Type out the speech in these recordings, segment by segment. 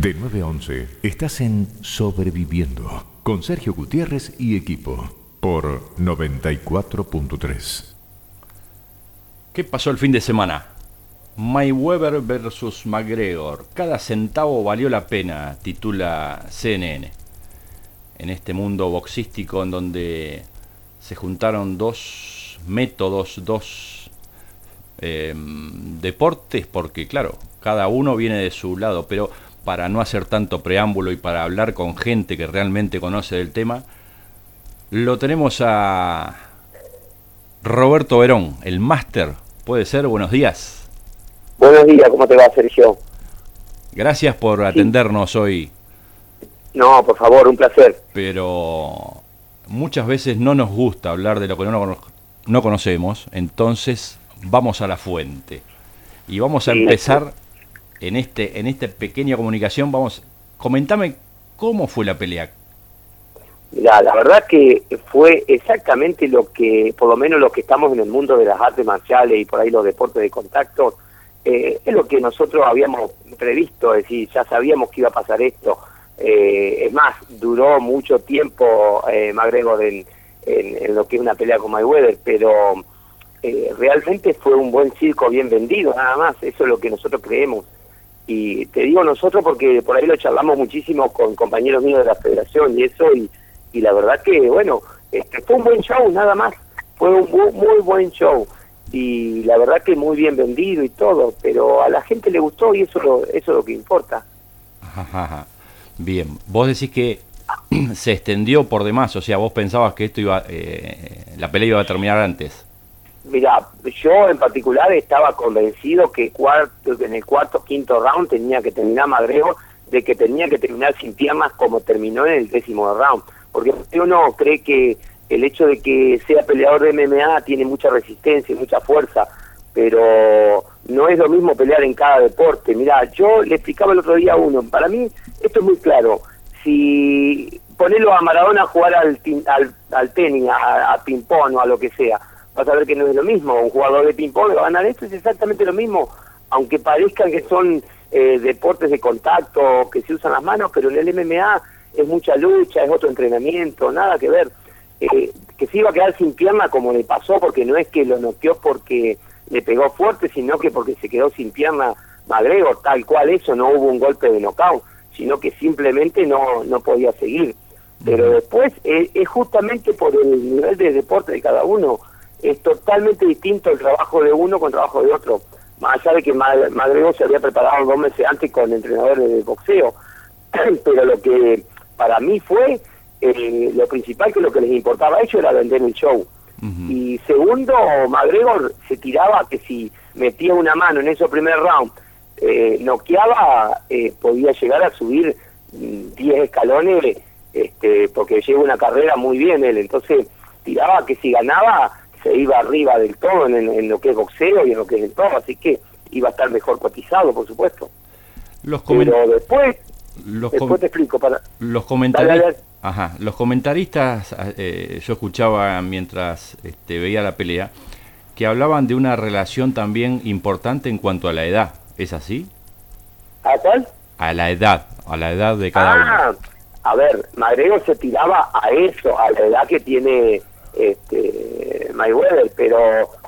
De 9 a 11 estás en Sobreviviendo con Sergio Gutiérrez y equipo por 94.3. ¿Qué pasó el fin de semana? Mayweather versus McGregor. Cada centavo valió la pena, titula CNN. En este mundo boxístico en donde se juntaron dos métodos, dos eh, deportes, porque claro, cada uno viene de su lado, pero para no hacer tanto preámbulo y para hablar con gente que realmente conoce del tema, lo tenemos a Roberto Verón, el máster. ¿Puede ser? Buenos días. Buenos días, ¿cómo te va, Sergio? Gracias por atendernos hoy. No, por favor, un placer. Pero muchas veces no nos gusta hablar de lo que no, no conocemos, entonces vamos a la fuente. Y vamos a empezar en este en esta pequeña comunicación vamos comentame cómo fue la pelea Mira, la verdad que fue exactamente lo que, por lo menos los que estamos en el mundo de las artes marciales y por ahí los deportes de contacto, eh, es lo que nosotros habíamos previsto, es decir, ya sabíamos que iba a pasar esto. Eh, es más, duró mucho tiempo eh, McGregor en, en, lo que es una pelea con Mayweather, pero eh, realmente fue un buen circo bien vendido, nada más, eso es lo que nosotros creemos. Y te digo nosotros porque por ahí lo charlamos muchísimo con compañeros míos de la federación y eso, y, la verdad que, bueno, este, fue un buen show, nada más. Fue un muy, buen show. Y la verdad que muy bien vendido y todo, pero a la gente le gustó y eso, lo, eso es lo que importa. Bien, vos decís que se extendió por demás, o sea, vos pensabas que esto iba, eh, la pelea iba a terminar antes. Mira, yo en particular estaba convencido que cuarto, en el cuarto quinto round tenía que terminar Madrego, de que tenía que terminar sin piernas como terminó en el décimo round. Porque uno cree que el hecho de que sea peleador de MMA tiene mucha resistencia y mucha fuerza, pero no es lo mismo pelear en cada deporte. Mira, yo le explicaba el otro día a uno, para mí esto es muy claro. Si ponerlo a Maradona a jugar al, al, tenis, a, a ping-pong o a lo que sea, vas a ver que no es lo mismo. Un jugador de ping-pong va a ganar esto es exactamente lo mismo, aunque parezcan que son eh, deportes de contacto, que se usan las manos, pero en el MMA es mucha lucha, es otro entrenamiento, nada que ver. Eh, que se iba a quedar sin pierna como le pasó, porque no es que lo noqueó porque le pegó fuerte, sino que porque se quedó sin pierna McGregor, tal cual eso, no hubo un golpe de knockout, sino que simplemente no, no podía seguir. Pero después eh, es justamente por el nivel de deporte de cada uno es totalmente distinto el trabajo de uno con el trabajo de otro. Más allá de que Madrego se había preparado dos meses antes con entrenadores de boxeo. Pero lo que para mí fue eh, lo principal que lo que les importaba a ellos era vender el show. Y segundo, McGregor se tiraba que si metía una mano en ese primer round, eh, noqueaba, eh, podía llegar a subir 10 mm, escalones, este, porque lleva una carrera muy bien él. Entonces tiraba que si ganaba se iba arriba del todo en, lo que es boxeo y en lo que es el todo, así que iba a estar mejor cotizado, por supuesto. Los Pero después, después te explico. Para... Los comentaristas, Ajá, los comentaristas, eh, yo escuchaba mientras este, veía la pelea, que hablaban de una relación también importante en cuanto a la edad, ¿es así? ¿A cuál? A la edad, a la edad de cada ah, A ver, Madrego se tiraba a eso, a la edad que tiene este, Mayweather, pero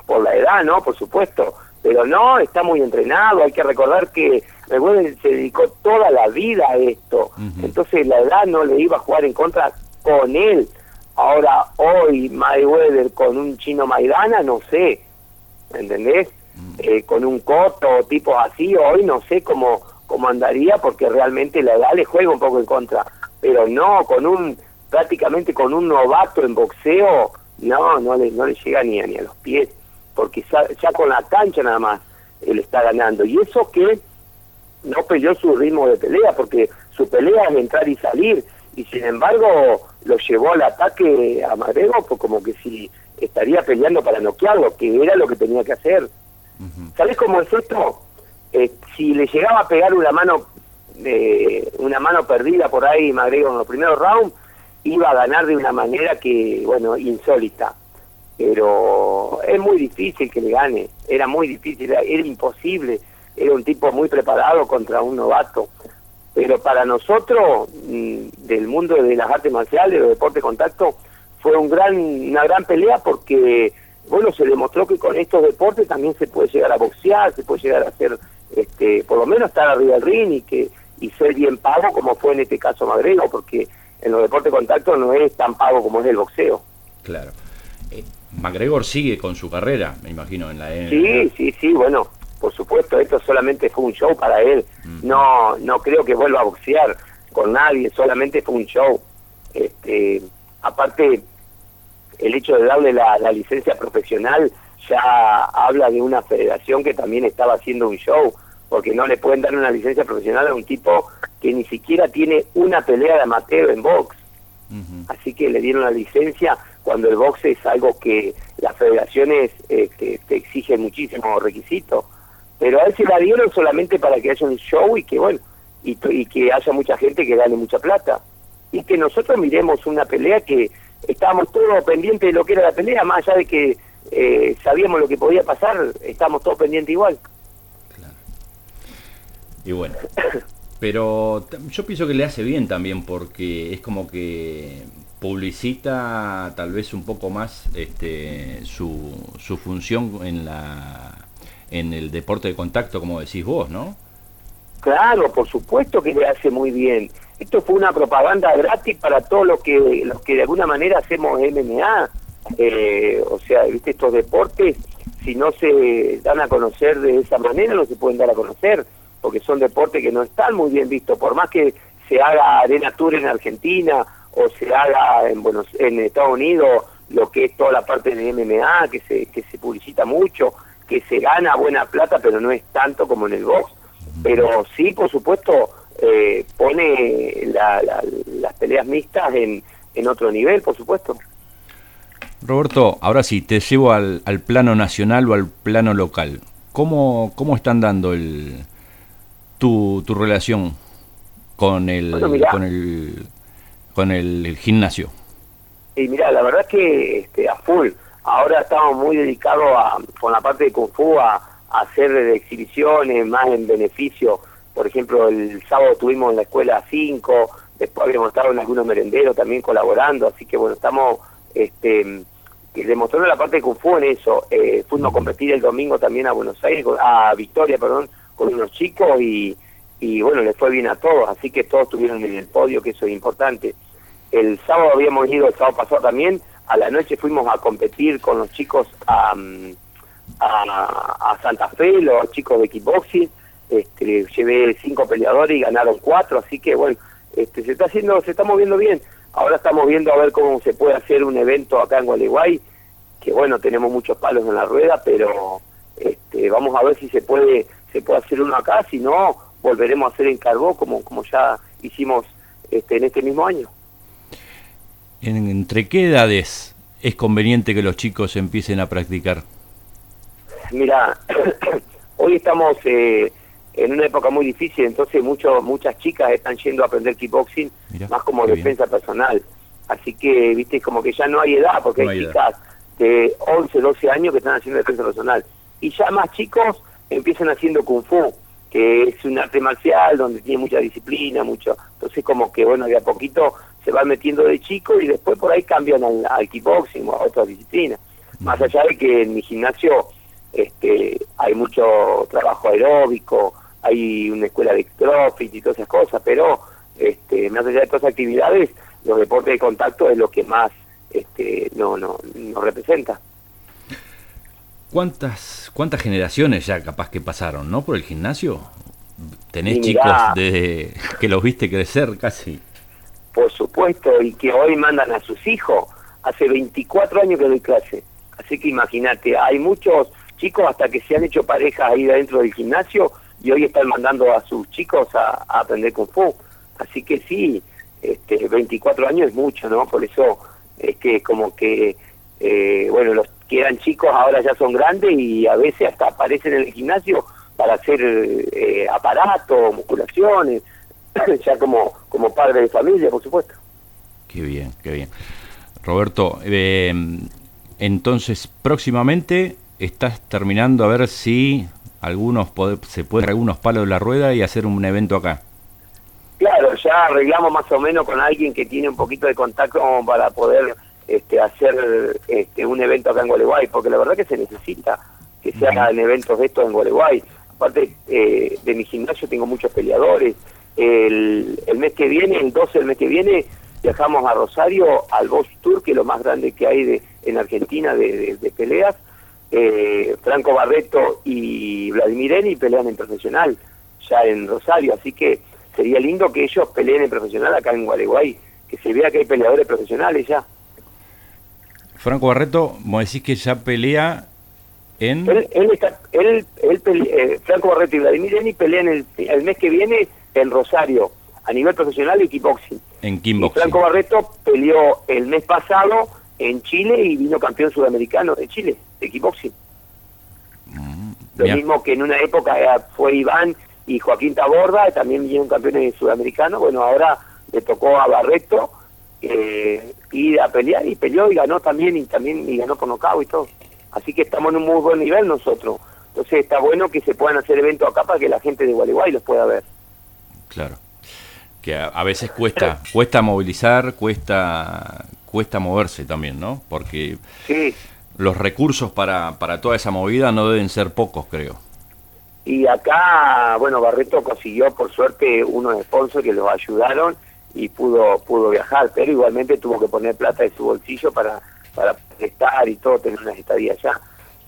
por la edad, ¿no? Por supuesto. Pero no, está muy entrenado. Hay que recordar que Mayweather se dedicó toda la vida a esto. Entonces la edad no le iba a jugar en contra con él. Ahora, hoy Mayweather con un chino Maidana, no sé. ¿Entendés? Eh, con un coto, tipo así, hoy no sé cómo, cómo andaría porque realmente la edad le juega un poco en contra. Pero no, con un prácticamente con un novato en boxeo, no, no le, no le llega ni a, ni a los pies, porque ya, con la cancha nada más él está ganando. Y eso que no peleó su ritmo de pelea, porque su pelea es entrar y salir, y sin embargo lo llevó al ataque a Madero, pues como que si estaría peleando para noquearlo, que era lo que tenía que hacer. ¿Sabes cómo es esto? Eh, si le llegaba a pegar una mano eh, una mano perdida por ahí Madero en los primeros rounds, iba a ganar de una manera que, bueno, insólita. Pero es muy difícil que le gane, era muy difícil, era, imposible, era un tipo muy preparado contra un novato. pero para nosotros, mm, del mundo de las artes marciales, de deporte de contacto, fue un gran, una gran pelea porque, bueno, se demostró que con estos deportes también se puede llegar a boxear, se puede llegar a hacer, este, por lo menos estar arriba del ring y que y ser bien pago como fue en este caso Magrego, porque en los deportes de contacto no es tan pago como es el boxeo. Claro. Eh, McGregor sigue con su carrera, me imagino, en la Sí, sí, sí, bueno, por supuesto, esto solamente fue un show para él. Mm. No no creo que vuelva a boxear con nadie, solamente fue un show. Este, aparte, el hecho de darle la, la licencia profesional ya habla de una federación que también estaba haciendo un show, porque no le pueden dar una licencia profesional a un tipo que ni siquiera tiene una pelea de amateur en box. Así que le dieron la licencia cuando el box es algo que las federaciones eh, te, exigen muchísimos requisitos. Pero a él se la dieron solamente para que haya un show y que, bueno, y, que haya mucha gente que gane mucha plata. Y que nosotros miremos una pelea que estábamos todos pendientes de lo que era la pelea, más allá de que eh, sabíamos lo que podía pasar, estábamos todos pendientes igual. Y bueno, pero yo pienso que le hace bien también porque es como que publicita tal vez un poco más este, su, su función en la en el deporte de contacto, como decís vos, ¿no? Claro, por supuesto que le hace muy bien. Esto fue una propaganda gratis para todos los que los que de alguna manera hacemos MMA. Eh, o sea, viste estos deportes, si no se dan a conocer de esa manera, no se pueden dar a conocer, porque son deportes que no están muy bien vistos, por más que se haga Arena Tour en Argentina o se haga en, Buenos, en Estados Unidos lo que es toda la parte de MMA, que se, que se publicita mucho, que se gana buena plata, pero no es tanto como en el box. Pero sí, por supuesto, eh, pone las peleas mixtas en, en otro nivel, por supuesto. Roberto, ahora sí, te llevo al, al plano nacional o al plano local. ¿Cómo, cómo están dando el, tu, tu relación con el, con el con el gimnasio? Y mira, la verdad es que este, a full. Ahora estamos muy dedicados a, con la parte de Kung Fu a, hacer exhibiciones más en beneficio. Por ejemplo, el sábado tuvimos en la escuela 5, después habíamos estado en algunos merenderos también colaborando, así que bueno, estamos este, demostrando la parte de Kung Fu en eso. Eh, fuimos a competir el domingo también a Buenos Aires, a Victoria, perdón, con unos chicos y, y bueno, les fue bien a todos, así que todos estuvieron en el podio, que eso es importante. El sábado habíamos ido, el sábado pasado también, a la noche fuimos a competir con los chicos a, a, Santa Fe, los chicos de kickboxing, este, llevé cinco peleadores y ganaron cuatro, así que bueno, este, se está haciendo, se está moviendo bien. Ahora estamos viendo a ver cómo se puede hacer un evento acá en Gualeguay, que bueno, tenemos muchos palos en la rueda, pero este, vamos a ver si se puede se puede hacer uno acá, si no, volveremos a hacer en Carbó como, como ya hicimos este, en este mismo año. ¿Entre qué edades es conveniente que los chicos empiecen a practicar? Mira, hoy estamos eh, en una época muy difícil, entonces mucho, muchas chicas están yendo a aprender kickboxing más como defensa personal. Así que, viste, como que ya no hay edad, porque hay, chicas de 11, 12 años que están haciendo defensa personal. Y ya más chicos empiezan haciendo kung fu, que es un arte marcial donde tiene mucha disciplina, mucho, entonces como que bueno, de a poquito se van metiendo de chico y después por ahí cambian al, kickboxing o a otras disciplinas. Más allá de que en mi gimnasio este, hay mucho trabajo aeróbico, hay una escuela de crossfit y todas esas cosas, pero este, más allá de todas esas actividades, los deportes de contacto es lo que más este, no, no, nos representa. ¿Cuántas, ¿Cuántas generaciones ya capaz que pasaron, no? Por el gimnasio. Tenés chicos de, que los viste crecer casi. Por supuesto, y que hoy mandan a sus hijos. Hace 24 años que doy clase. Así que imagínate, hay muchos chicos hasta que se han hecho parejas ahí dentro del gimnasio y hoy están mandando a sus chicos a, aprender Kung Fu. Así que sí, este, 24 años es mucho, ¿no? Por eso es que como que, eh, bueno, los que eran chicos ahora ya son grandes y a veces hasta aparecen en el gimnasio para hacer eh, aparatos, musculaciones, ya como, como padre de familia, por supuesto. Qué bien, qué bien. Roberto, eh, entonces próximamente estás terminando a ver si algunos se pueden algunos palos de la rueda y hacer un evento acá. Claro, ya arreglamos más o menos con alguien que tiene un poquito de contacto para poder este, hacer este, un evento acá en Gualeguay, porque la verdad que se necesita que se hagan eventos de estos en Gualeguay. Aparte eh, de mi gimnasio tengo muchos peleadores. El, el mes que viene, el 12 del mes que viene, viajamos a Rosario al Boss Tour, que es lo más grande que hay de, en Argentina de, peleas. Eh, Franco Barreto y Vladimir Eni pelean en profesional ya en Rosario, así que sería lindo que ellos peleen en profesional acá en Gualeguay, que se vea que hay peleadores profesionales ya. Franco Barreto, vos decís que ya pelea en... Él, él, eh, Franco Barreto y Vladimir Eni pelean el, el mes que viene en Rosario, a nivel profesional y kickboxing. En kickboxing. Franco Barreto peleó el mes pasado en Chile y vino campeón sudamericano de Chile, de kickboxing. Mm, Lo mismo que en una época fue Iván y Joaquín Taborda, también vinieron campeones sudamericanos. Bueno, ahora le tocó a Barreto eh, ir a pelear y peleó y ganó también y también y ganó por nocao y todo. Así que estamos en un muy buen nivel nosotros. Entonces está bueno que se puedan hacer eventos acá para que la gente de Gualeguay los pueda ver. Claro que a, veces cuesta, cuesta movilizar, cuesta, cuesta moverse también, ¿no? Porque los recursos para, para toda esa movida no deben ser pocos, creo. Y acá, bueno, Barreto consiguió por suerte unos sponsors que los ayudaron y pudo pudo viajar, pero igualmente tuvo que poner plata de su bolsillo para para estar y todo, tener una estadía allá.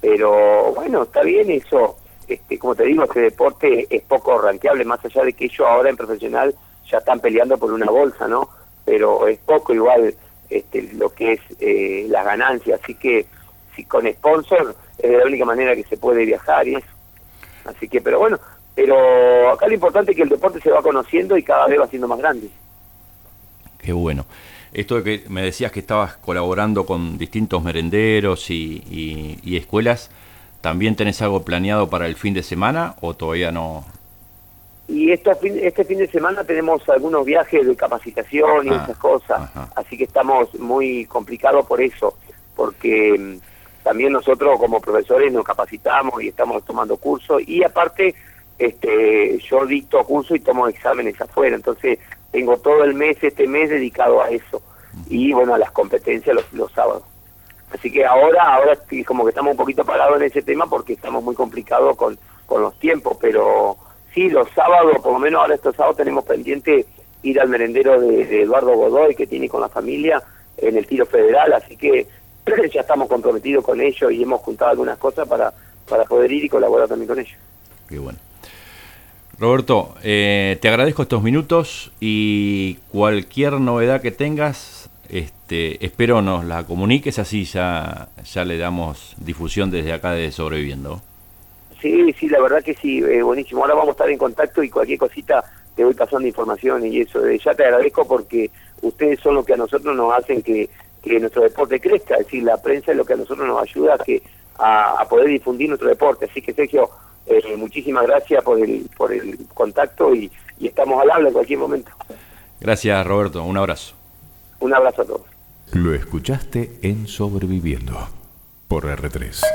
Pero bueno, está bien eso. Este, como te digo, este deporte es poco ranqueable, más allá de que yo ahora en profesional ya están peleando por una bolsa, ¿no? Pero es poco igual este, lo que es eh, las ganancias, así que si con sponsor es la única manera que se puede viajar y eso. Así que, pero bueno, pero acá lo importante es que el deporte se va conociendo y cada vez va siendo más grande. Qué bueno. Esto de que me decías que estabas colaborando con distintos merenderos y, y escuelas, ¿también tenés algo planeado para el fin de semana o todavía no, y esto, este fin de semana tenemos algunos viajes de capacitación y ah, esas cosas, así que estamos muy complicados por eso, porque mm, también nosotros como profesores nos capacitamos y estamos tomando cursos y aparte este yo dicto cursos y tomo exámenes afuera, entonces tengo todo el mes, este mes dedicado a eso y bueno, a las competencias los, los sábados. Así que ahora, ahora como que estamos un poquito parados en ese tema porque estamos muy complicados con, con los tiempos, pero sí, los sábados, por lo menos ahora estos sábados tenemos pendiente ir al merendero de, Eduardo Godoy que tiene con la familia en el tiro federal, así que ya estamos comprometidos con ellos y hemos juntado algunas cosas para, para poder ir y colaborar también con ellos. Qué bueno. Roberto, eh, te agradezco estos minutos y cualquier novedad que tengas, este, espero nos la comuniques, así ya, ya le damos difusión desde acá de Sobreviviendo. Sí, sí, la verdad que sí, eh, buenísimo. Ahora vamos a estar en contacto y cualquier cosita te voy pasando información y eso. Eh, ya te agradezco porque ustedes son los que a nosotros nos hacen que, nuestro deporte crezca. Es decir, la prensa es lo que a nosotros nos ayuda a, que, a, poder difundir nuestro deporte. Así que, Sergio, eh, muchísimas gracias por el, por el contacto y, y estamos al habla en cualquier momento. Gracias, Roberto. Un abrazo. Un abrazo a todos. Lo escuchaste en Sobreviviendo por R3.